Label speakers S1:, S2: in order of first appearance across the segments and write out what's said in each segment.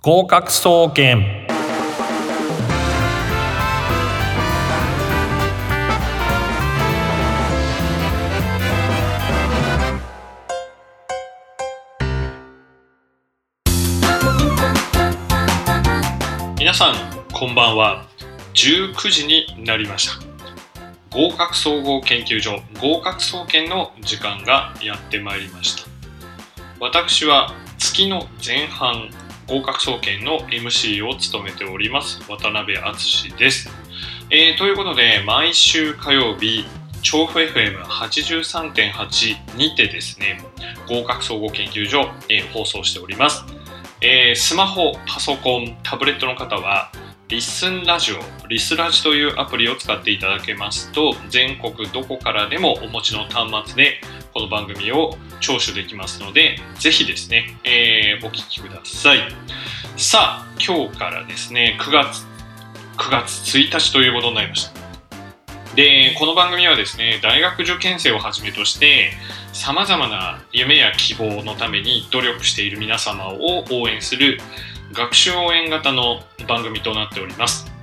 S1: 合格総研。
S2: 皆さんこんばんは。19時になりました。合格総合研究所合格総研の時間がやってまいりました。私は月の前半合格総研の MC を務めております渡辺敦です、えーということで毎週火曜日調布 FM83.8 にてですね合格総合研究所、えー放送しております。えースマホ、パソコン、タブレットの方は、リスンラジオ、リスラジというアプリを使っていただけますと、全国どこからでもお持ちの端末でこの番組を聴取できますので、ぜひですね、えーお聞きください。さあ、今日からですね、9月、9月1日ということになりました。で、この番組はですね、大学受験生をはじめとして、さまざまな夢や希望のために努力している皆様を応援する学習応援型の番組となっております。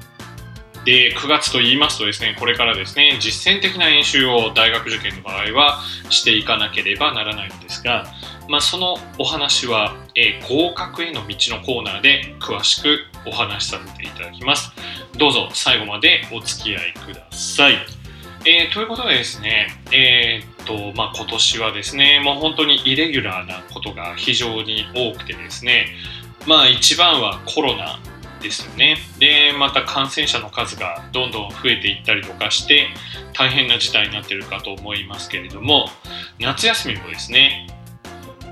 S2: で、9月と言いますとですね、これからですね、実践的な演習を大学受験の場合はしていかなければならないんですが、まあ、そのお話は、えー合格への道のコーナーで詳しくお話しさせていただきます。どうぞ最後までお付き合いください。えーということでですね、えーっと、まあ、今年はですね、もう本当にイレギュラーなことが非常に多くてですね、まあ一番はコロナですよね。で、また感染者の数がどんどん増えていったりとかして、大変な事態になっているかと思いますけれども、夏休みもですね、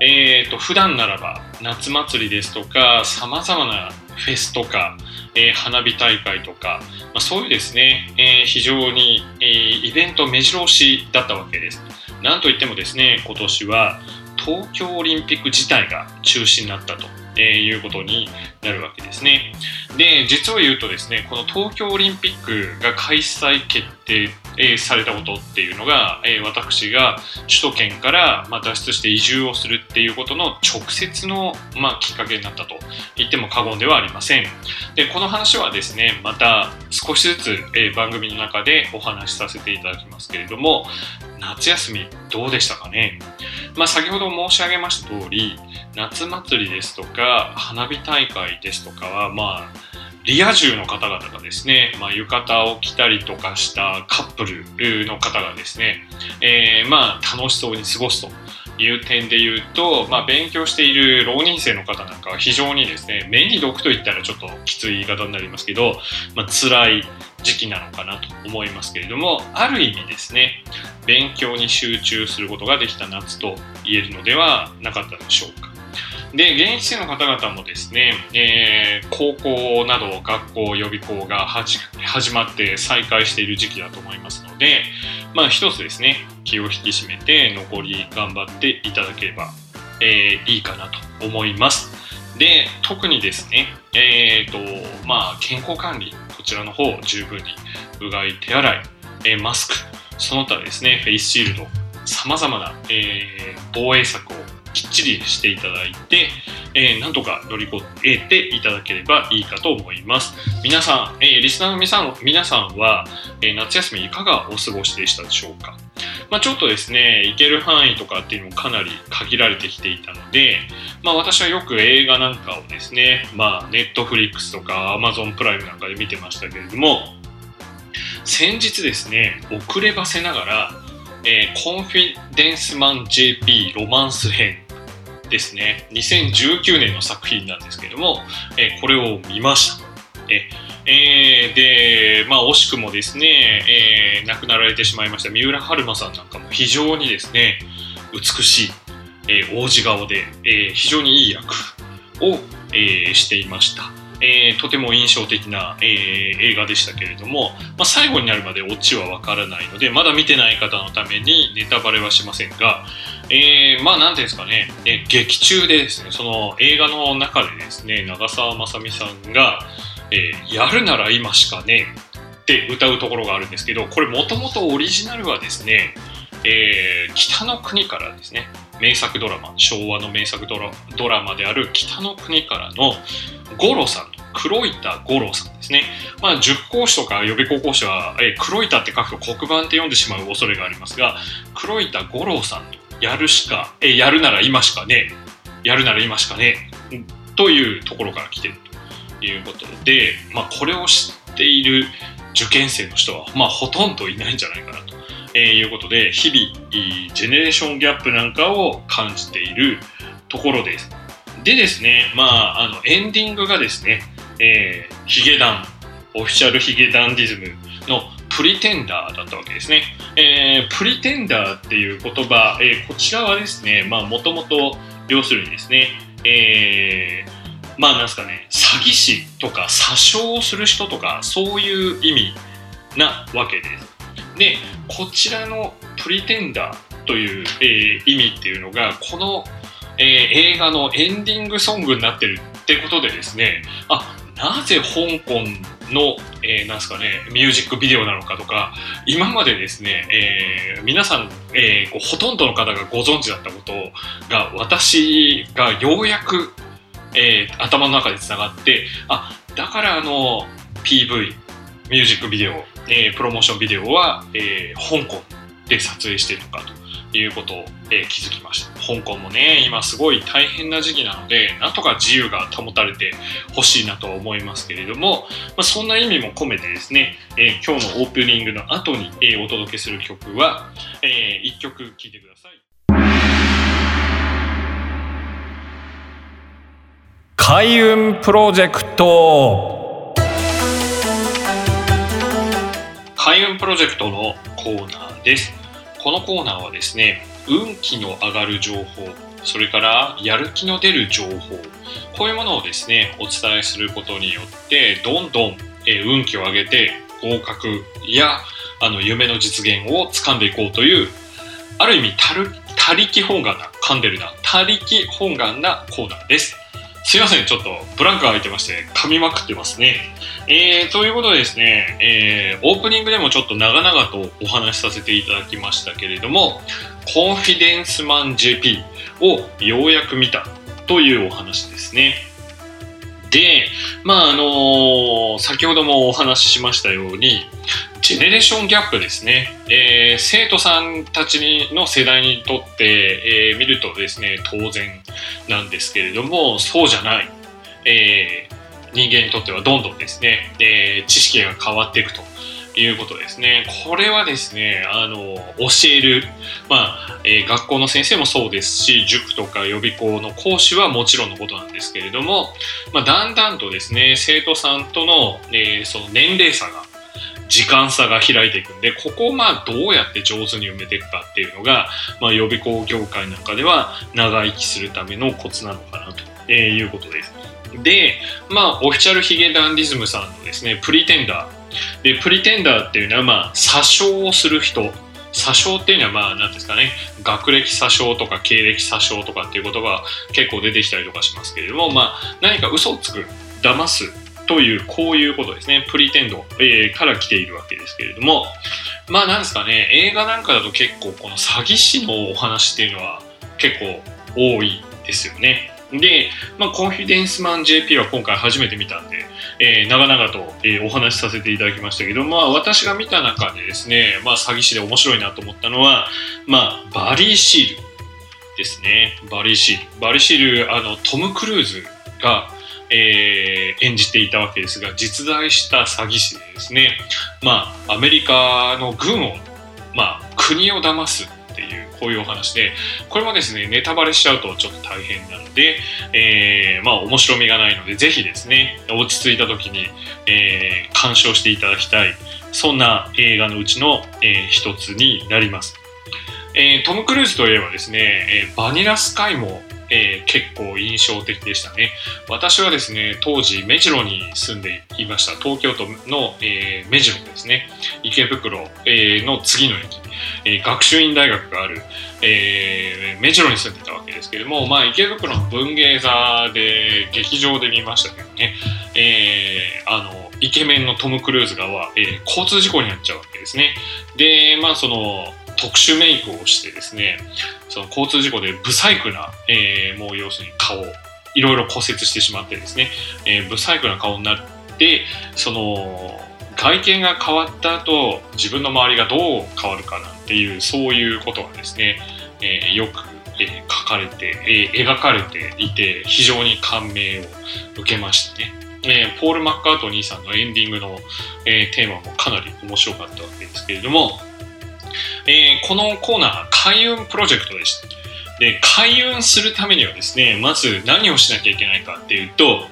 S2: えー、と普段ならば夏祭りですとかさまざまなフェスとか、えー花火大会とか、まあ、そういうですね、えー非常に、えーイベント目白押しだったわけです。なんといってもですね今年は東京オリンピック自体が中止になったと。えーいうことになるわけですね。で、実を言うとですね、この東京オリンピックが開催決定、えーされたことっていうのが、えー私が首都圏から、まあ、脱出して移住をするっていうことの直接の、まあ、きっかけになったと言っても過言ではありません。で、この話はですね、また少しずつ、えー番組の中でお話しさせていただきますけれども、夏休みどうでしたかね？まあ、先ほど申し上げました通り、夏祭りですとか、花火大会ですとかは、まあ、リア充の方々がですね、まあ、浴衣を着たりとかしたカップルの方がですね、えーまあ、楽しそうに過ごすという点で言うと、まあ、勉強している浪人生の方なんかは非常にですね、目に毒と言ったらちょっときつい言い方になりますけど、まあ、辛い時期なのかなと思いますけれども、ある意味ですね、勉強に集中することができた夏と言えるのではなかったでしょうか。で、現役生の方々もですね、えー高校など学校予備校がはじ始まって再開している時期だと思いますので、まあ一つですね、気を引き締めて残り頑張っていただければ、えーいいかなと思います。で、特にですね、えーと、まあ健康管理、こちらの方十分にうがい、手洗い、えマスク、その他ですね、フェイスシールド、さまざまな、えー防衛策をきっちりしていただいて、えーなんとか乗り越えていただければいいかと思います。皆さん、えーリスナーの皆さん皆さんは、えー夏休みいかがお過ごしでしたでしょうか？まあ、ちょっとですね、行ける範囲とかっていうのもかなり限られてきていたので、まあ、私はよく映画なんかをですね、まあ、ネットフリックスとか Amazon プライムなんかで見てましたけれども、先日ですね、遅ればせながら、えーコンフィデンスマン JP ロマンス編ですね、2019年の作品なんですけども、えこれを見ました。えーで、まあ、惜しくもですね、えー亡くなられてしまいました三浦春馬さんなんかも非常にですね、美しい、えー王子顔で、え非常にいい役を、えしていました。えーとても印象的な、えー映画でしたけれども、まあ、最後になるまでオチはわからないので、まだ見てない方のためにネタバレはしませんが、えーまあ、なんていうんですかね、えー劇中でですね、その映画の中でですね、長澤まさみさんが、えーやるなら今しかねって歌うところがあるんですけど、これもともとオリジナルはですね、えー北の国からですね、名作ドラマ昭和の名作ドラドラマである「北の国から」の五郎さん黒板五郎さんですね。まあ、塾講師とか予備高校師は、え黒板って書くと黒板って読んでしまう恐れがありますが、黒板五郎さんとやるしか、えやるなら今しかねやるなら今しかねというところから来てるということで、まあ、これを知っている受験生の人は、まあ、ほとんどいないんじゃないかなと。えー、いうことで日々ジェネレーションギャップなんかを感じているところです。でですね、まあ、あのエンディングがですね、えー、ヒゲダン、オフィシャルヒゲダンディズムのプリテンダーだったわけですね。えー、プリテンダーっていう言葉、えー、こちらはですね、まあ、もともと要するにですね、えー、まあなんすかね、詐欺師とか詐称をする人とか、そういう意味なわけです。で、こちらのプリテンダーという、えー、意味っていうのが、この、えー、映画のエンディングソングになってるってことでですね、あ、なぜ香港の、えー、なんすかね、ミュージックビデオなのかとか、今までですね、えー、皆さん、えー、こうほとんどの方がご存知だったことが、私がようやく、えー、頭の中でつながって、あ、だからあの、PV、ミュージックビデオ、えー、プロモーションビデオは、えー、香港で撮影してるのかと。いうことを、えー、気づきました。香港もね今すごい大変な時期なのでなんとか自由が保たれてほしいなと思いますけれども、まあ、そんな意味も込めてですね、えー、今日のオープニングの後に、えー、お届けする曲は、えー、1曲聴いてください。
S1: 開運プロジェクト。
S2: 開運プロジェクトのコーナーですこのコーナーはですね運気の上がる情報それからやる気の出る情報こういうものをですねお伝えすることによってどんどん運気を上げて合格やあの夢の実現を掴んでいこうというある意味他力本願な噛んでるな他力本願なコーナーです。すいません、ちょっとブランクが空いてまして、噛みまくってますね。えー、ということでですね、えー、オープニングでもちょっと長々とお話しさせていただきましたけれども、コンフィデンスマン JP をようやく見たというお話ですね。で、まああのー、先ほどもお話ししましたように、ジェネレーションギャップですね、えー、生徒さんたちの世代にとって、えー、見るとですね当然なんですけれどもそうじゃない、えー、人間にとってはどんどんですね、え知識が変わっていくということですね。これはですね、あの、教える、まあ、えー、学校の先生もそうですし、塾とか予備校の講師はもちろんのことなんですけれども、まあ、だんだんとですね、生徒さんとの、えー、その年齢差が時間差が開いていくんで、ここをまあどうやって上手に埋めていくかっていうのが、まあ、予備校業界なんかでは長生きするためのコツなのかなということです。で、まあ、オフィシャルヒゲダンディズムさんのですね、プリテンダー。で、プリテンダーっていうのは、まあ、詐称をする人。詐称っていうのは、まあ、なんですかね、学歴詐称とか経歴詐称とかっていう言葉結構出てきたりとかしますけれども、まあ、何か嘘をつく、騙すという、こういうことですね。プリテンド、えー、から来ているわけですけれども、まあなんですかね、映画なんかだと結構この詐欺師のお話っていうのは結構多いですよね。で、まあ、コンフィデンスマン JP は今回初めて見たんで、えー、長々と、えー、お話しさせていただきましたけど、まあ、私が見た中でですね、まあ、詐欺師で面白いなと思ったのは、まあ、バリー・シールですね。バリー・シール。バリー・シール、あの、トム・クルーズが、えー、演じていたわけですが実在した詐欺師でですね、まあ、アメリカの軍を、まあ、国を騙すっていうこういうお話でこれもですねネタバレしちゃうとちょっと大変なので、えー、まあ面白みがないのでぜひですね落ち着いた時に、えー、鑑賞していただきたいそんな映画のうちの、えー、一つになります。えー、トム・クルーズといえばですね、えー、バニラスカイもえー、結構印象的でしたね。私はですね、当時目白に住んでいました。東京都の、えー、目白ですね、池袋、えー、の次の駅、えー、学習院大学がある、えー、目白に住んでたわけですけれども、まあ、池袋の文芸座で劇場で見ましたけどね、えー、あの、イケメンのトム・クルーズがは、えー、交通事故に遭っちゃうわけですね。で、まあ、その、特殊メイクをしてですねその交通事故で不細工な、えー、もう要するに顔いろいろ骨折してしまってですね、えー、不細工な顔になってその外見が変わった後自分の周りがどう変わるかなんていうそういうことがですね、えー、よく、えー、書かれて、えー、描かれていて非常に感銘を受けましたね。えー、ポール・マッカートニーさんのエンディングの、えー、テーマもかなり面白かったわけですけれども、えー、このコーナー開運プロジェクトでした。で開運するためにはですねまず何をしなきゃいけないかっていうと、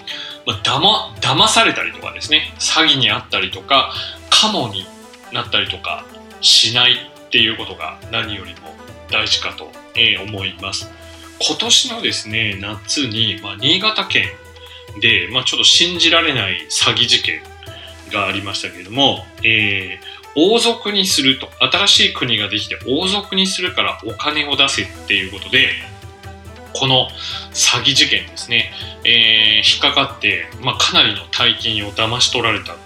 S2: まあ、だま騙されたりとかですね詐欺にあったりとかカモになったりとかしないっていうことが何よりも大事かと、え思います今年のですね夏に、まあ、新潟県で、まあ、ちょっと信じられない詐欺事件がありましたけれども、えー、王族にすると新しい国ができて王族にするからお金を出せっていうことでこの詐欺事件ですね、えー、引っかかって、まあ、かなりの大金を騙し取られた、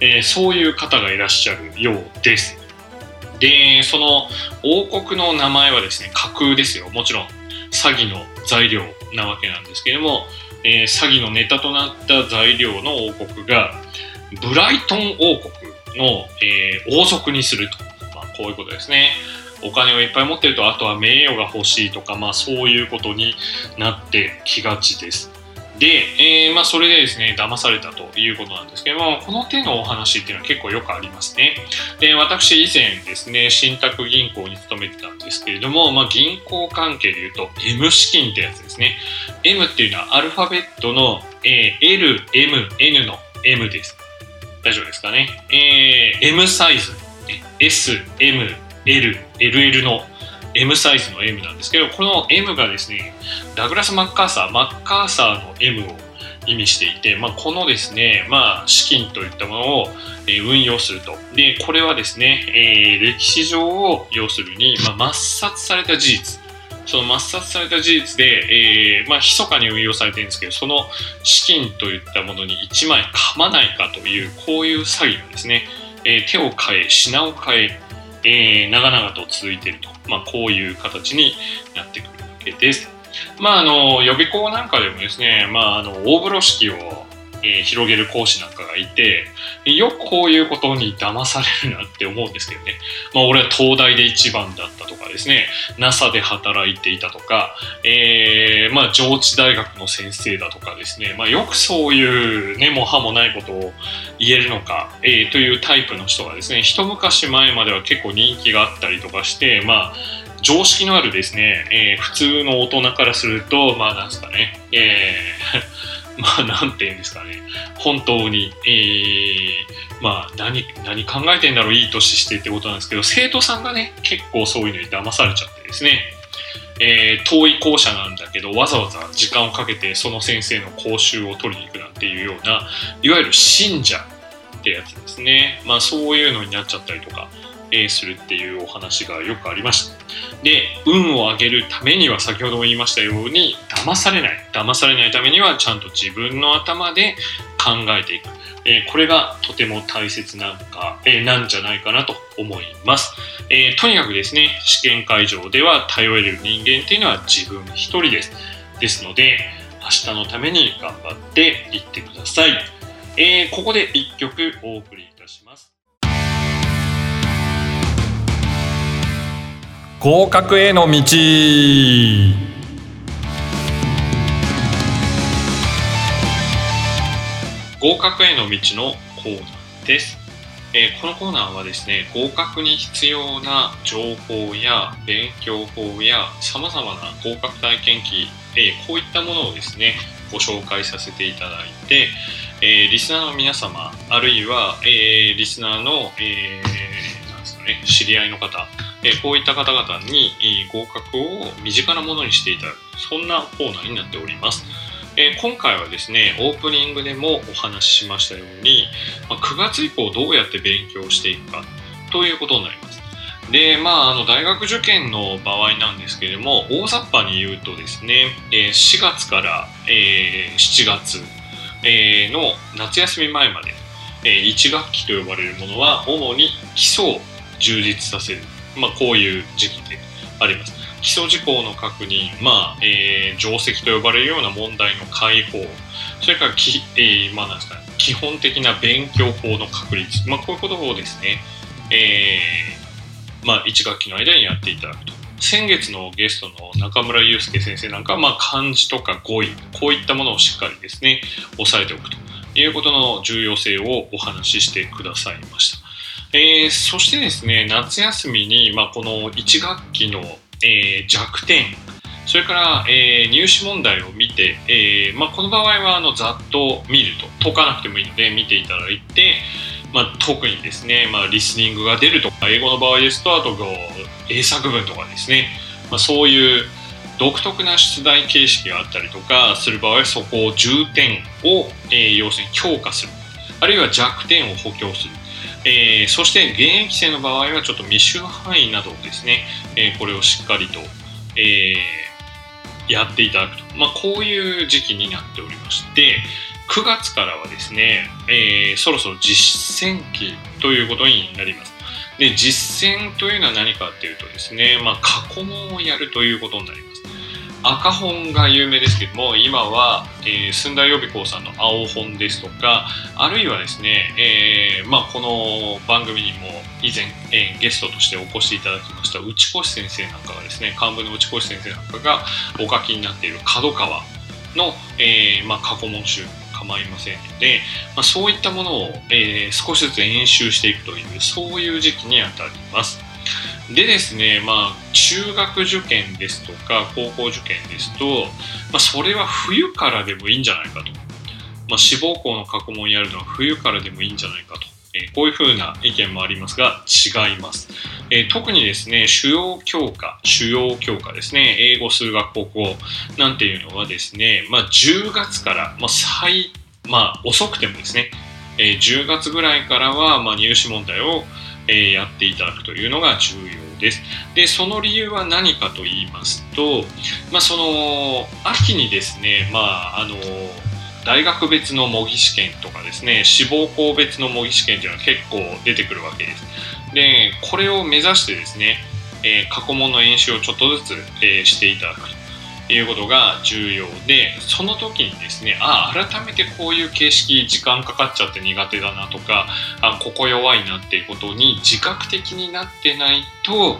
S2: えー、そういう方がいらっしゃるようです。でその王国の名前はですね架空ですよ。もちろん詐欺の材料なわけなんですけれども、えー、詐欺のネタとなった材料の王国がブライトン王国。の、えー、王族にすると、まあ、こういうことですね。お金をいっぱい持ってると、あとは名誉が欲しいとか、まあそういうことになってきがちです。で、えー、まあそれでですね、騙されたということなんですけども、この手のお話っていうのは結構よくありますね。で、私以前ですね、信託銀行に勤めてたんですけれども、まあ銀行関係で言うと M 資金ってやつですね。M っていうのはアルファベットの、えー、L、M、N の M です。大丈夫ですかね。えー、M サイズ、S、M、L、LL の M サイズの M なんですけど、この M がですね、ダグラス・マッカーサー、マッカーサーの M を意味していて、まあ、このですね、まあ、資金といったものを、運用すると。で、これはですね、えー、歴史上を要するに、まあ、抹殺された事実。その抹殺された事実で、えー、まあ、密かに運用されてるんですけど、その資金といったものに1枚噛まないかという、こういう詐欺がですね、えー、手を変え、品を変え、えー、長々と続いていると、まあ、こういう形になってくるわけです。まあ、あの予備校なんかでもですね、まあ、あの大風呂敷をえー、広げる講師なんかがいて、よくこういうことに騙されるなって思うんですけどね。まあ俺は東大で一番だったとかですね、NASA で働いていたとか、えー、まあ上智大学の先生だとかですね、まあよくそういうね、も歯もないことを言えるのか、えー、というタイプの人がですね、一昔前までは結構人気があったりとかして、まあ常識のあるですね、えー、普通の大人からすると、まあなんですかね、えーまあ、なんて言うんですかね、本当に、えー、まあ、何、何考えてんだろう、いい年してってことなんですけど、生徒さんがね、結構そういうのに騙されちゃってですね、えー、遠い校舎なんだけど、わざわざ時間をかけてその先生の講習を取りに行くなんていうような、いわゆる信者ってやつですね。まあ、そういうのになっちゃったりとか、え、するっていうお話がよくありました。で、運を上げるためには先ほども言いましたように、騙されない。騙されないためにはちゃんと自分の頭で考えていく。えー、これがとても大切なんか、えー、なんじゃないかなと思います、えー、とにかくですね、試験会場では頼れる人間っていうのは自分一人です。ですので、明日のために頑張っていってください。えここで1曲お送り
S1: 合格への道。
S2: 合格への道のコーナーです、えー、このコーナーはですね合格に必要な情報や勉強法やさまざまな合格体験記、えー、こういったものをですねご紹介させていただいて、えー、リスナーの皆様あるいは、えリスナーの、えなんですかね、知り合いの方えこういった方々に合格を身近なものにしていただくそんなコーナーになっております。え今回はですねオープニングでもお話ししましたように、ま9月以降どうやって勉強していくかということになります。でまあ、あの大学受験の場合なんですけれども大雑把に言うとですね、え4月から、え7月、えの夏休み前まで、え1学期と呼ばれるものは主に基礎充実させる。まあ、こういう時期であります。基礎事項の確認、まあえー、定石と呼ばれるような問題の解放。それからき、えーまあなんですか、基本的な勉強法の確立、まあ、こういうことをですね、えーまあ、1学期の間にやっていただくと。先月のゲストの中村祐介先生なんかは、まあ、漢字とか語彙こういったものをしっかりですね押さえておくということの重要性をお話ししてくださいました。えー、そしてですね夏休みに、まあ、この1学期の、えー、弱点それから、えー、入試問題を見て、えーまあ、この場合はあのざっと見ると解かなくてもいいので見ていただいて、まあ、特にですね、まあ、リスニングが出るとか英語の場合ですとあと英作文とかですね、まあ、そういう独特な出題形式があったりとかする場合はそこを重点を、えー、要するに強化する。あるいは弱点を補強する、えー、そして現役生の場合はちょっと未就範囲などをですね、えー、これをしっかりと、えー、やっていただくと、まあ、こういう時期になっておりまして9月からはですね、え、そろそろ実践期ということになります。で実践というのは何かっていうとですね、まあ、過去問をやるということになります。赤本が有名ですけども今は、えー、寸大予備校さんの青本ですとかあるいはですね、えーまあ、この番組にも以前、えー、ゲストとしてお越しいただきました内越先生なんかがですね幹部の内越先生なんかがお書きになっている角川の、えーまあ、過去問集構いませんので、まあ、そういったものを、えー、少しずつ演習していくというそういう時期にあたります。でですね、まあ、中学受験ですとか、高校受験ですと、まあ、それは冬からでもいいんじゃないかと。まあ、志望校の過去問やるのは冬からでもいいんじゃないかと。えー、こういうふうな意見もありますが、違います。えー、特にですね、主要教科、主要教科ですね、英語、数学、国語なんていうのはですね、まあ、10月から、まあ、最、まあ、遅くてもですね、えー、10月ぐらいからは、まあ、入試問題をえー、やっていただくというのが重要です。で、その理由は何かと言いますと、まあ、その、秋にですね、まあ、あの、大学別の模擬試験とかですね、志望校別の模擬試験というのは結構出てくるわけです。で、これを目指してですね、えー、過去問の演習をちょっとずつ、えー、していただくと。ていうことが重要でその時にですねあ改めてこういう形式時間かかっちゃって苦手だなとかあここ弱いなっていうことに自覚的になってないと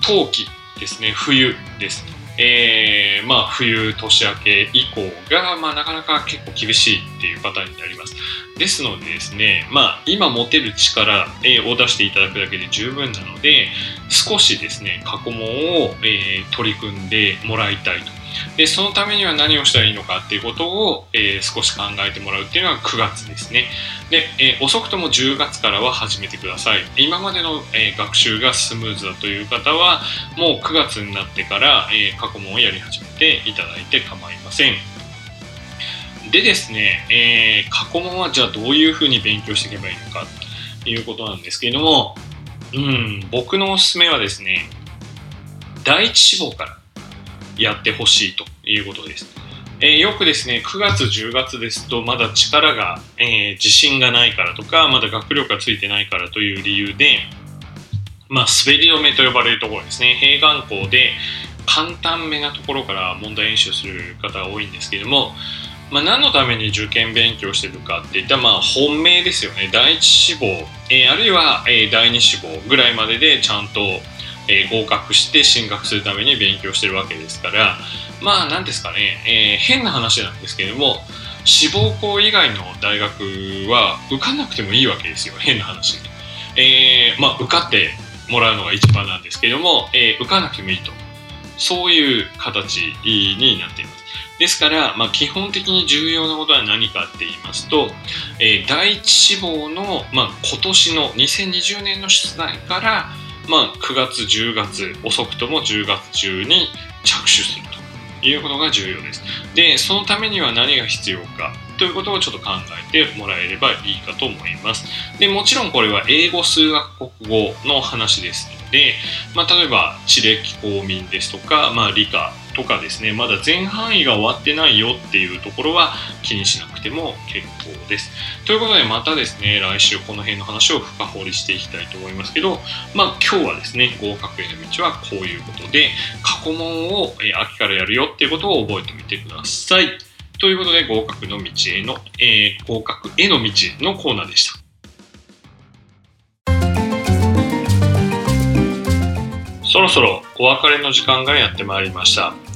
S2: 冬季ですね冬ですえー、まあ冬年明け以降が、まあ、なかなか結構厳しいっていうパターンになります。ですのでですねまあ今持てる力を出していただくだけで十分なので少しですね過去問を、えー、取り組んでもらいたいとでそのためには何をしたらいいのかっていうことを、えー、少し考えてもらうっていうのが9月ですね。で、えー、遅くとも10月からは始めてください。今までの、えー、学習がスムーズだという方はもう9月になってから、え過去問をやり始めていただいて構いません。でですね、え過去問はじゃあどういうふうに勉強していけばいいのかということなんですけれどもうん僕のおすすめはですね第一志望からやってほしいということです。えー、よくですね、9月、10月ですと、まだ力が、えー、自信がないからとか、まだ学力がついてないからという理由で、まあ、滑り止めと呼ばれるところですね、併願校で簡単めなところから問題演習する方が多いんですけれども、まあ、何のために受験勉強してるかっていったら、まあ、本命ですよね。第一志望、えー、あるいは、えー、第二志望ぐらいまででちゃんと、えー、合格して進学するために勉強してるわけですからまあ何ですかね、えー、変な話なんですけれども志望校以外の大学は受かなくてもいいわけですよ変な話、えー、まあ受かってもらうのが一番なんですけれども、えー、受かなくてもいいと。そういう形になっています。ですから、まあ、基本的に重要なことは何かって言いますと、えー、第一志望の、まあ、今年の2020年の出題からまあ、9月、10月、遅くとも10月中に着手するということが重要です。で、そのためには何が必要かということをちょっと考えてもらえればいいかと思います。で、もちろんこれは英語、数学、国語の話ですので、まあ、例えば地歴公民ですとか、まあ、理科、とかですねまだ前半位が終わってないよっていうところは気にしなくても結構です。ということでまたですね来週この辺の話を深掘りしていきたいと思いますけどまあ今日はですね合格への道はこういうことで過去問を、秋からやるよっていうことを覚えてみてください。ということで合格の道への、えー合格への道のコーナーでした。そろそろお別れの時間がやってまいりました。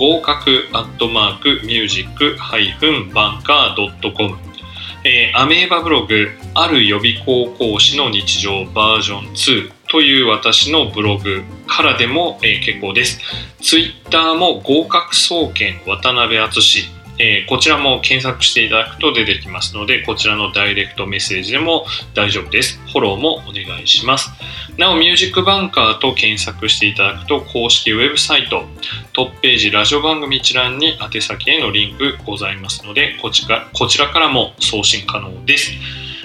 S2: 合格アットマークミュージックハイフンバンカードットコムえーアメーバブログある予備高校師の日常バージョン2という私のブログからでも、えー結構です。ツイッターも合格総研渡辺敦えーこちらも検索していただくと出てきますので、こちらのダイレクトメッセージでも大丈夫です。フォローもお願いします。なお、ミュージックバンカーと検索していただくと、公式ウェブサイト、トップページ、ラジオ番組一覧に宛先へのリンクございますので、こちらこちらからも送信可能です。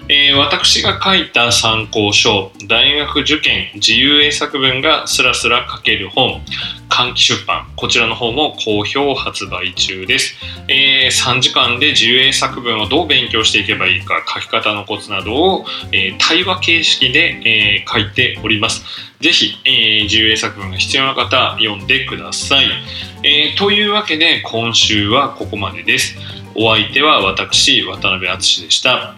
S2: えー私が書いた参考書、大学受験自由英作文がスラスラ書ける本、換気出版、こちらの方も好評発売中です。えー3時間で自由英作文をどう勉強していけばいいか、書き方のコツなどを、えー対話形式で、え書いております。ぜひ、えー自由英作文が必要な方、読んでください。えというわけで、今週はここまでです。お相手は私、渡辺敦でした。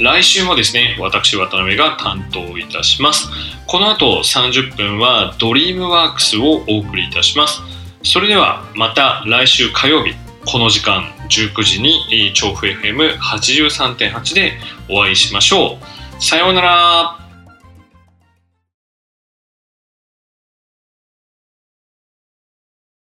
S2: 来週もですね、私、渡辺が担当いたします。この後30分はドリームワークスをお送りいたします。それではまた来週火曜日、この時間19時に調布 FM83.8 でお会いしましょう。さようなら。